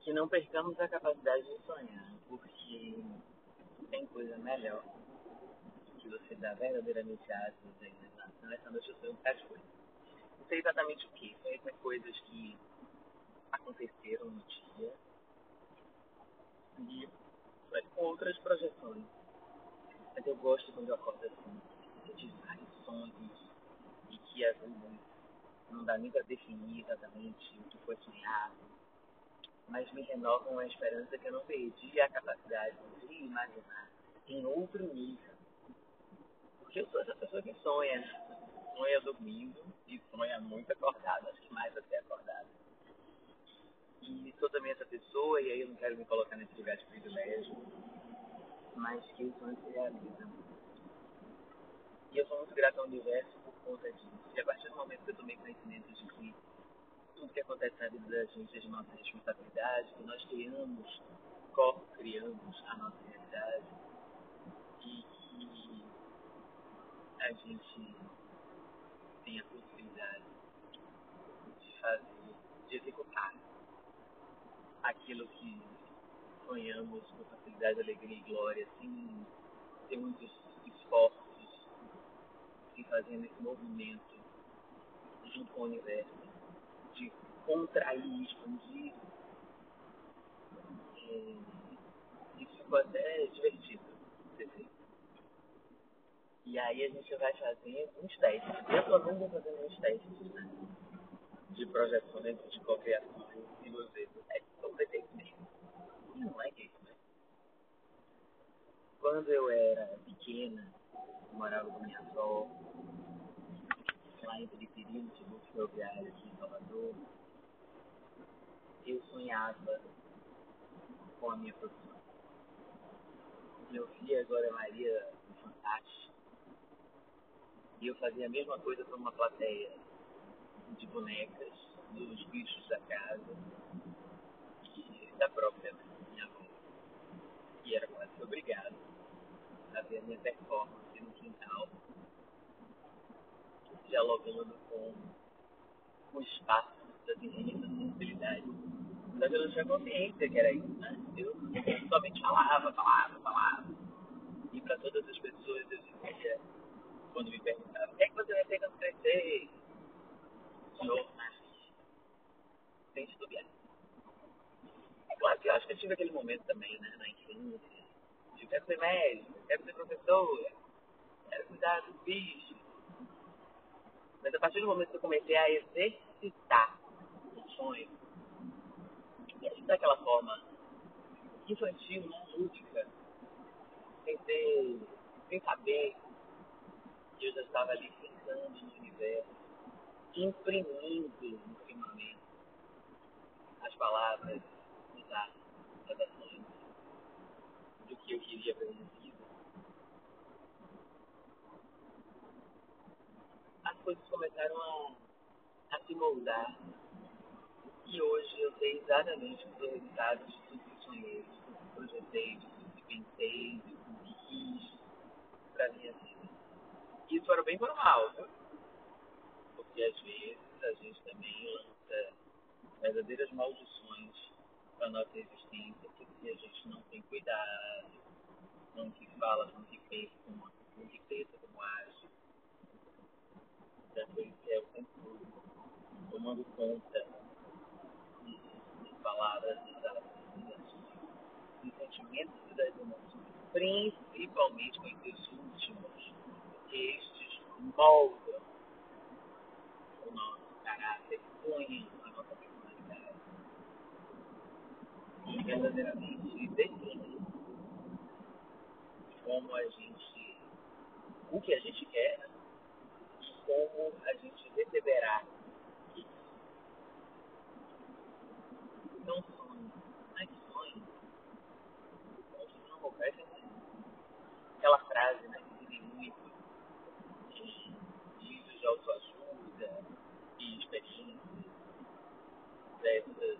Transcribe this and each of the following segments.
que não percamos a capacidade de sonhar, porque tem coisa melhor que você dar verdadeiramente asas à imaginação. Essa noite eu sonho muitas coisas. Não sei exatamente o que, são coisas que aconteceram no dia e com outras projeções. Mas eu gosto quando eu acordo assim, eu tive vários sonhos e que não dá nem para definir exatamente o que foi sonhado, mas me renovam a esperança que eu não perdi a capacidade de imaginar em outro nível. Porque eu sou essa pessoa que sonha, sonha dormindo e sonha muito acordado, acho que mais até acordado. E sou também essa pessoa, e aí eu não quero me colocar nesse lugar de privilégio, mas que o sonho se realiza. E eu sou muito grato ao universo por conta disso. E a partir do momento que eu tomei conhecimento de que tudo que acontece na vida da gente é de nossa responsabilidade, que nós criamos, co-criamos a nossa realidade. E que a gente tem a possibilidade de fazer, de executar aquilo que sonhamos com facilidade, alegria e glória, sem ter muitos esforços, em fazendo esse movimento junto com o universo de contrair, expandir. É, isso ficou até divertido. E aí a gente vai fazer uns testes. Eu tô vendo fazendo uns testes né? de projeções, de cocriações, e você é sobre isso mesmo. E não é isso, né? Quando eu era pequena, morava com minha avó, lá em Piripiri, no Instituto Ferroviário em Salvador, eu sonhava com a minha profissão. Meu filho agora é Maria Fantástico. E eu fazia a mesma coisa para uma plateia de bonecas, dos bichos da casa e da própria minha avó. E era quase obrigado a ver a minha performance no quintal dialogando com o espaço das infinitas possibilidades. Só que eu não tinha consciência que era isso, né? Eu somente falava, falava, falava. E para todas as pessoas eu dizia, quando me perguntavam, o que é que você vai ter quando crescer? Jornalista. Sem estudar. É claro que eu acho que eu tive aquele momento também, né, na infância. De quero ser médico, quero ser professora, quero cuidar dos bichos mas a partir do momento que eu comecei a exercitar o sonho, e assim daquela forma infantil, lúdica, sem ter, sem saber que eu já estava ali pensando no universo, imprimindo no firmamento as palavras, os atos, as ações do que eu queria vida coisas começaram a, a se moldar. E hoje eu sei exatamente os resultados de tudo que sonhei, de tudo que projetei, de tudo que pensei, de tudo que quis para minha vida. Isso para o bem para o mal, viu? Porque às vezes a gente também lança verdadeiras maldições para a nossa existência, porque a gente não tem cuidado com o que fala, com o que pensa, com o que pensa, como age é o tempo tomando conta de palavras, das dos sentimentos e das emoções, principalmente com esses últimos, porque estes moldam o nosso caráter, põem a nossa personalidade e verdadeiramente definem como a gente, o que a gente quer? Como a gente receberá isso. Não sonho, mas sonho. Não vou Aquela frase né, que tem muito em livros de autoajuda e experiências dessas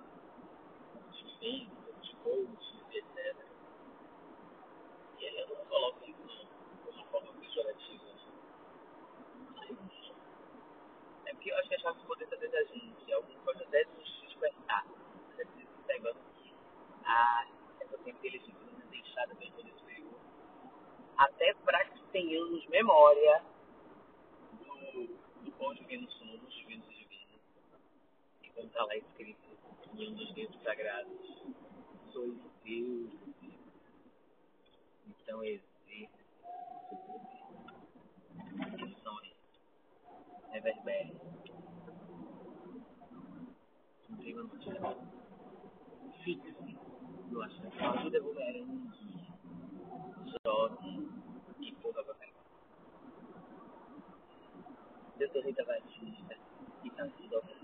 de de coaches, etc. E aí eu não coloco isso de uma forma pejorativa porque eu acho que a chave de poder saber da gente, alguém pode até nos despertar. Você precisa simplesmente deixada pelo poder superior. Até para que tenhamos memória do, do quão divinos somos, divinos e divinos. E como está lá escrito em um dos livros sagrados, sois Deus. Então existe o Positive errands sorti tipo da vacanza. Detto di davanti, di tanti dopo.